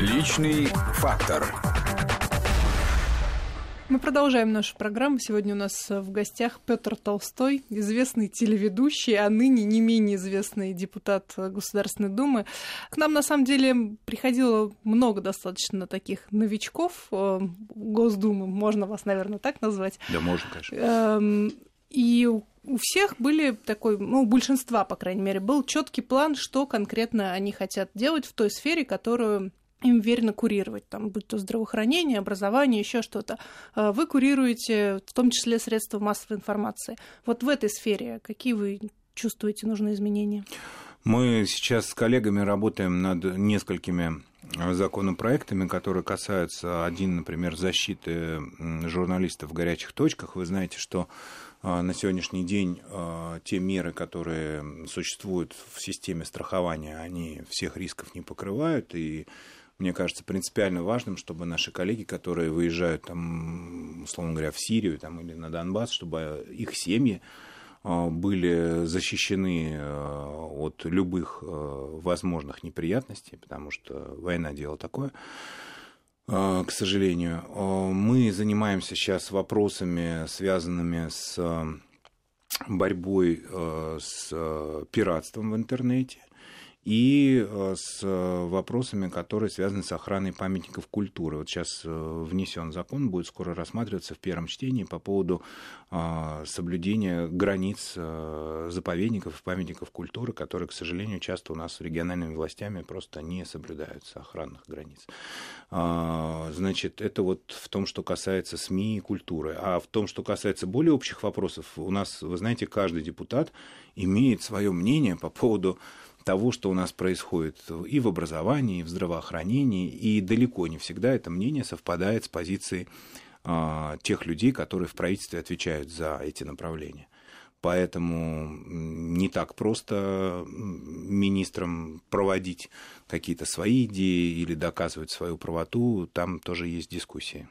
Личный фактор. Мы продолжаем нашу программу. Сегодня у нас в гостях Петр Толстой, известный телеведущий, а ныне не менее известный депутат Государственной Думы. К нам, на самом деле, приходило много достаточно таких новичков э, Госдумы, можно вас, наверное, так назвать. Да, можно, конечно. Эм, и у всех были такой, ну, у большинства, по крайней мере, был четкий план, что конкретно они хотят делать в той сфере, которую им верно курировать, там, будь то здравоохранение, образование, еще что-то. А вы курируете в том числе средства массовой информации. Вот в этой сфере какие вы чувствуете нужные изменения? Мы сейчас с коллегами работаем над несколькими законопроектами, которые касаются, один, например, защиты журналистов в горячих точках. Вы знаете, что а, на сегодняшний день а, те меры, которые существуют в системе страхования, они всех рисков не покрывают, и мне кажется, принципиально важным, чтобы наши коллеги, которые выезжают, там, условно говоря, в Сирию там, или на Донбасс, чтобы их семьи а, были защищены от любых возможных неприятностей, потому что война дело такое. А, к сожалению. А, мы занимаемся сейчас вопросами, связанными с борьбой а, с пиратством в интернете и э, с вопросами, которые связаны с охраной памятников культуры. Вот сейчас э, внесен закон, будет скоро рассматриваться в первом чтении по поводу э, соблюдения границ заповедников и памятников культуры, которые, к сожалению, часто у нас региональными властями просто не соблюдаются, охранных границ. Значит, это вот в том, что касается СМИ и культуры. А в том, что касается более общих вопросов, у нас, вы знаете, каждый депутат имеет свое мнение по поводу того, что у нас происходит и в образовании, и в здравоохранении, и далеко не всегда это мнение совпадает с позицией а, тех людей, которые в правительстве отвечают за эти направления. Поэтому не так просто министрам проводить какие-то свои идеи или доказывать свою правоту, там тоже есть дискуссии.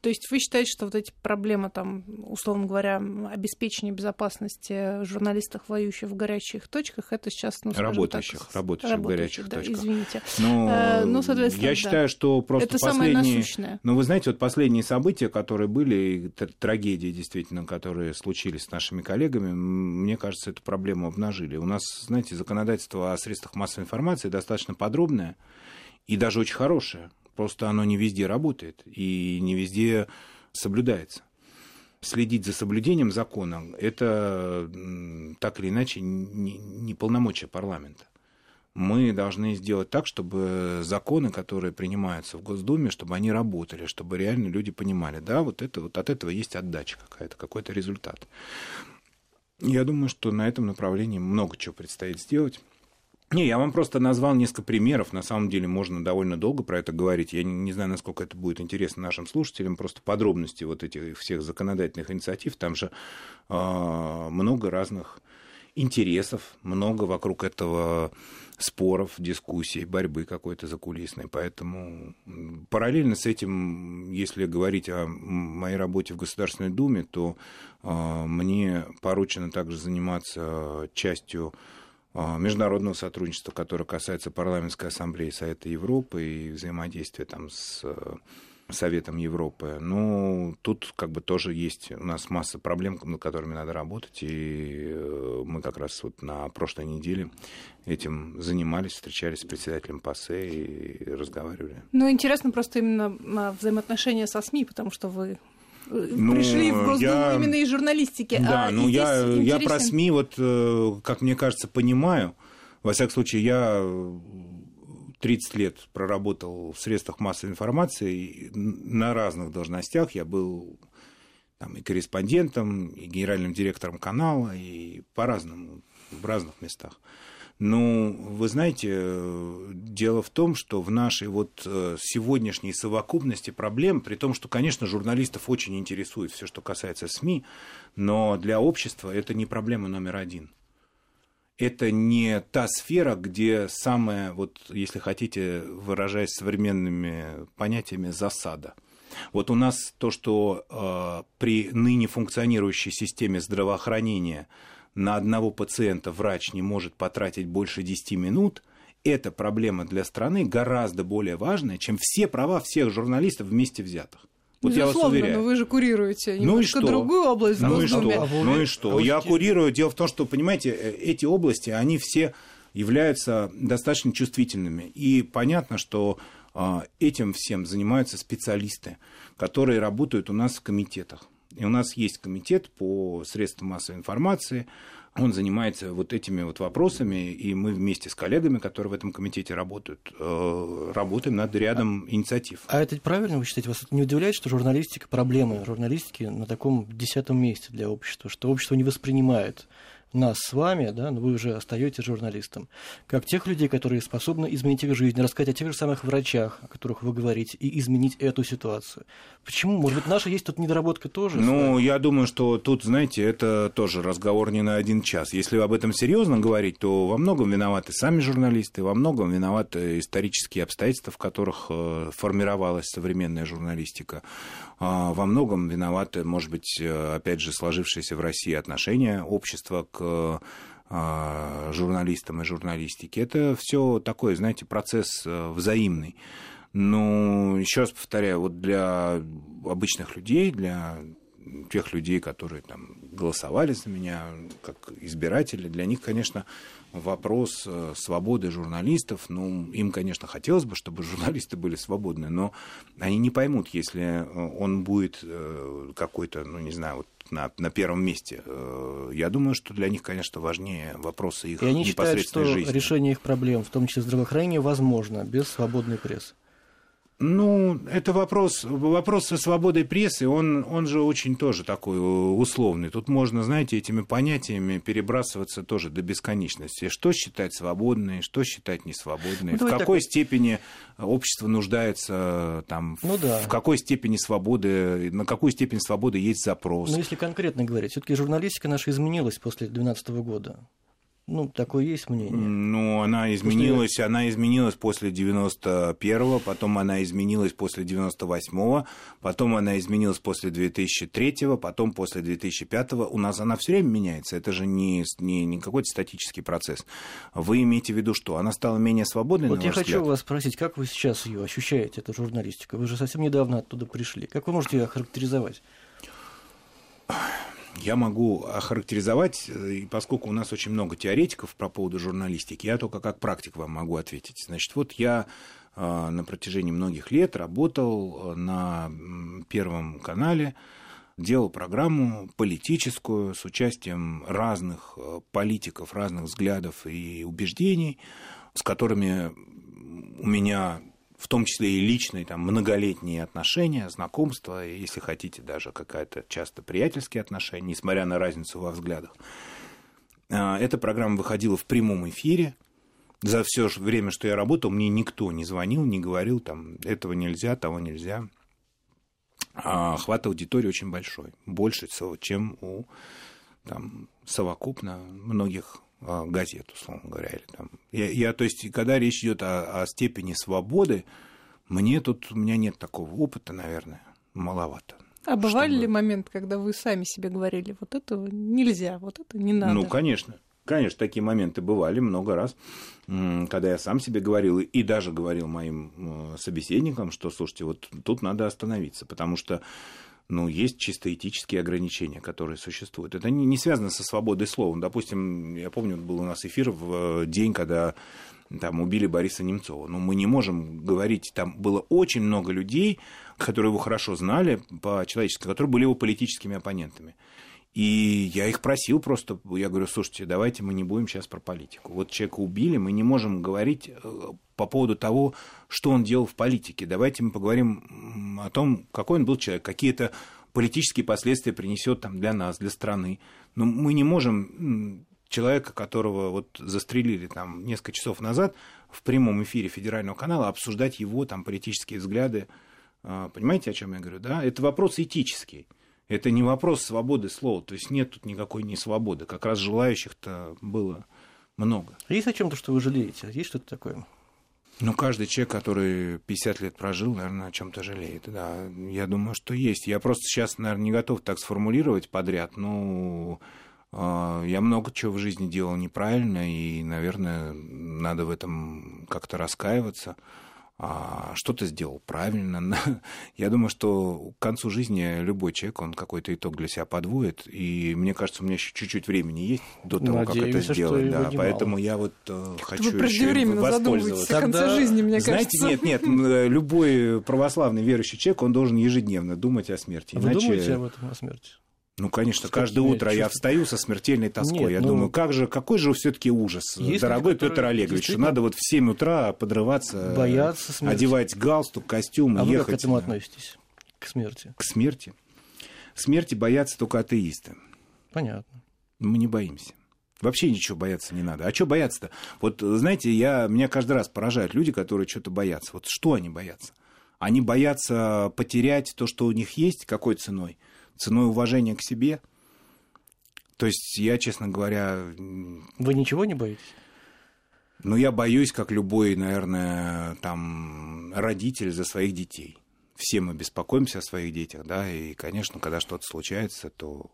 То есть вы считаете, что вот эти проблемы, там, условно говоря, обеспечения безопасности журналистов, воюющих в горячих точках, это сейчас, ну, работающих, так, работающих, работающих в горячих да, точках. Извините. Ну, э, ну, соответственно, я да. считаю, что просто это последние... Самое ну, вы знаете, вот последние события, которые были, трагедии, действительно, которые случились с нашими коллегами, мне кажется, эту проблему обнажили. У нас, знаете, законодательство о средствах массовой информации достаточно подробное и даже очень хорошее. Просто оно не везде работает и не везде соблюдается. Следить за соблюдением закона – это так или иначе не полномочия парламента. Мы должны сделать так, чтобы законы, которые принимаются в Госдуме, чтобы они работали, чтобы реально люди понимали, да, вот, это, вот от этого есть отдача какая-то, какой-то результат. Я думаю, что на этом направлении много чего предстоит сделать. Не, я вам просто назвал несколько примеров. На самом деле можно довольно долго про это говорить. Я не знаю, насколько это будет интересно нашим слушателям. Просто подробности вот этих всех законодательных инициатив. Там же э, много разных интересов, много вокруг этого споров, дискуссий, борьбы какой-то закулисной. Поэтому параллельно с этим, если говорить о моей работе в Государственной Думе, то э, мне поручено также заниматься частью международного сотрудничества, которое касается парламентской ассамблеи Совета Европы и взаимодействия там с э, Советом Европы. Ну, тут как бы тоже есть у нас масса проблем, над которыми надо работать, и э, мы как раз вот на прошлой неделе этим занимались, встречались с председателем ПАСЕ и разговаривали. Ну, интересно просто именно а, взаимоотношения со СМИ, потому что вы ну, пришли в Госдуму я... именно из журналистики. Да, а, ну я, я про СМИ, вот, э, как мне кажется, понимаю. Во всяком случае, я 30 лет проработал в средствах массовой информации на разных должностях. Я был там, и корреспондентом, и генеральным директором канала, и по-разному, в разных местах. Ну, вы знаете, дело в том, что в нашей вот э, сегодняшней совокупности проблем, при том, что, конечно, журналистов очень интересует все, что касается СМИ, но для общества это не проблема номер один. Это не та сфера, где самая, вот, если хотите, выражаясь современными понятиями, засада. Вот у нас то, что э, при ныне функционирующей системе здравоохранения – на одного пациента врач не может потратить больше 10 минут, эта проблема для страны гораздо более важная, чем все права всех журналистов вместе взятых. Вот Безусловно, я вас уверяю. но вы же курируете ну и что? другую область. Ну и что? Ну и что? Я курирую. Дело в том, что, понимаете, э, эти области, они все являются достаточно чувствительными. И понятно, что а, этим всем занимаются специалисты, которые работают у нас в комитетах. И у нас есть комитет по средствам массовой информации, он занимается вот этими вот вопросами, и мы вместе с коллегами, которые в этом комитете работают, э, работаем над рядом а, инициатив. А это правильно вы считаете? Вас не удивляет, что журналистика, проблемы журналистики на таком десятом месте для общества, что общество не воспринимает нас с вами, да, но вы уже остаетесь журналистом, как тех людей, которые способны изменить их жизнь, рассказать о тех же самых врачах, о которых вы говорите, и изменить эту ситуацию. Почему? Может быть, наша есть тут недоработка тоже? Ну, я думаю, что тут, знаете, это тоже разговор не на один час. Если об этом серьезно говорить, то во многом виноваты сами журналисты, во многом виноваты исторические обстоятельства, в которых э, формировалась современная журналистика. А, во многом виноваты, может быть, э, опять же, сложившиеся в России отношения общества к а, журналистам и журналистике. Это все такой, знаете, процесс э, взаимный. Но еще раз повторяю, вот для обычных людей, для тех людей, которые там голосовали за меня как избиратели, для них, конечно, вопрос э, свободы журналистов, ну, им, конечно, хотелось бы, чтобы журналисты были свободны, но они не поймут, если э, он будет какой-то, ну, не знаю, вот на, на первом месте. Я думаю, что для них, конечно, важнее вопросы их И они непосредственной считают, что жизни. решение их проблем, в том числе здравоохранения, возможно без свободной прессы. Ну, это вопрос, вопрос со свободой прессы, он, он же очень тоже такой условный. Тут можно, знаете, этими понятиями перебрасываться тоже до бесконечности. Что считать свободной, что считать несвободной, ну, в какой так... степени общество нуждается, там, ну, да. в какой степени свободы, на какую степень свободы есть запрос. Ну, если конкретно говорить, все таки журналистика наша изменилась после 2012 года. Ну, такое есть мнение. Ну, она изменилась, после... она изменилась после 91-го, потом она изменилась после 98-го, потом она изменилась после 2003-го, потом после 2005-го. У нас она все время меняется, это же не, не, не какой-то статический процесс. Вы имеете в виду что? Она стала менее свободной, Вот я хочу взгляд? вас спросить, как вы сейчас ее ощущаете, эту журналистику? Вы же совсем недавно оттуда пришли. Как вы можете ее охарактеризовать? Я могу охарактеризовать, и поскольку у нас очень много теоретиков по поводу журналистики, я только как практик вам могу ответить. Значит, вот я а, на протяжении многих лет работал на Первом канале, делал программу политическую с участием разных политиков, разных взглядов и убеждений, с которыми у меня в том числе и личные, там, многолетние отношения, знакомства, если хотите, даже какая-то часто приятельские отношения, несмотря на разницу во взглядах. А, эта программа выходила в прямом эфире. За все время, что я работал, мне никто не звонил, не говорил, там, этого нельзя, того нельзя. А охват аудитории очень большой, больше, чем у там, совокупно многих газет, условно говоря. Или там. Я, я, то есть, когда речь идет о, о степени свободы, мне тут, у меня нет такого опыта, наверное, маловато. А бывали чтобы... ли моменты, когда вы сами себе говорили, вот этого нельзя, вот это не надо? Ну, конечно. Конечно, такие моменты бывали много раз, когда я сам себе говорил и даже говорил моим собеседникам, что, слушайте, вот тут надо остановиться, потому что ну, есть чисто этические ограничения, которые существуют. Это не, не связано со свободой слова. Допустим, я помню, был у нас эфир в день, когда там убили Бориса Немцова. Но мы не можем говорить, там было очень много людей, которые его хорошо знали по-человечески, которые были его политическими оппонентами. И я их просил просто, я говорю, слушайте, давайте мы не будем сейчас про политику. Вот человека убили, мы не можем говорить э, по поводу того, что он делал в политике. Давайте мы поговорим о том, какой он был человек, какие-то политические последствия принесет там для нас, для страны. Но мы не можем человека, которого вот застрелили там несколько часов назад в прямом эфире федерального канала, обсуждать его там политические взгляды. А, понимаете, о чем я говорю, да? Это вопрос этический. Это не вопрос свободы слова, то есть нет тут никакой несвободы. Как раз желающих-то было много. Есть о чем-то, что вы жалеете? Есть что-то такое? Ну, каждый человек, который 50 лет прожил, наверное, о чем-то жалеет. Да, я думаю, что есть. Я просто сейчас, наверное, не готов так сформулировать подряд, но А, я много чего в жизни делал неправильно, и, наверное, надо в этом как-то раскаиваться. А что-то сделал правильно. Я думаю, что к концу жизни любой человек, он какой-то итог для себя подводит. И мне кажется, у меня еще чуть-чуть времени есть до того, Надеемся, как это сделать. Да, поэтому я вот э, хочу вы еще им воспользоваться. Тогда, жизни, мне Знаете, кажется. нет, нет, э, любой православный верующий человек, он должен ежедневно думать о смерти. Вы Иначе... думаете об этом, о смерти? Ну, конечно, каждое утро я встаю со смертельной тоской. Нет, я ну, думаю, как же, какой же все-таки ужас, Есть дорогой люди, Петр Олегович, что надо вот в 7 утра подрываться, Боятся смерти. одевать галстук, костюм А и вы ехать как к этому относитесь? К смерти? к смерти. Смерти боятся только атеисты. Понятно. Мы не боимся. Вообще ничего бояться не надо. А что бояться-то? Вот, знаете, я, меня каждый раз поражают люди, которые что-то боятся. Вот что они боятся? Они боятся потерять то, что у них есть, какой ценой? Ценой уважения к себе? То есть я, честно говоря, Вы ничего не боитесь? ну, я боюсь, как любой, наверное, там, родитель за своих детей. Все мы беспокоимся о своих детях, да, и, конечно, когда что-то случается, то...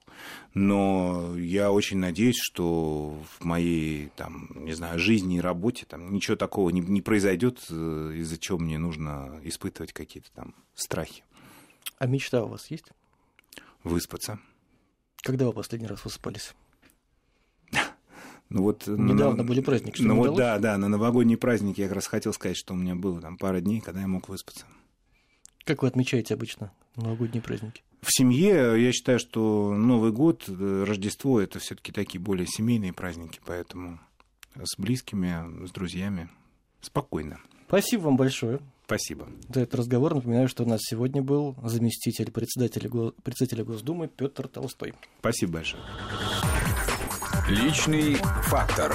Но я очень надеюсь, что в моей, там, не знаю, жизни и работе там ничего такого не, не произойдет, э, из-за чего мне нужно испытывать какие-то там страхи. А мечта у вас есть? Выспаться. Когда вы последний раз высыпались? Ну вот, Недавно на- были праздники, что Ну вот удалось? да, да, на новогодние праздники я как раз хотел сказать, что у меня было там пара дней, когда я мог выспаться. Как вы отмечаете обычно новогодние праздники? В семье я считаю, что Новый год, э, Рождество это все-таки такие более семейные праздники, поэтому с близкими, с друзьями спокойно. Спасибо вам большое Спасибо. за этот разговор. Напоминаю, что у нас сегодня был заместитель председателя, председателя Госдумы Петр Толстой. Спасибо большое. Личный фактор.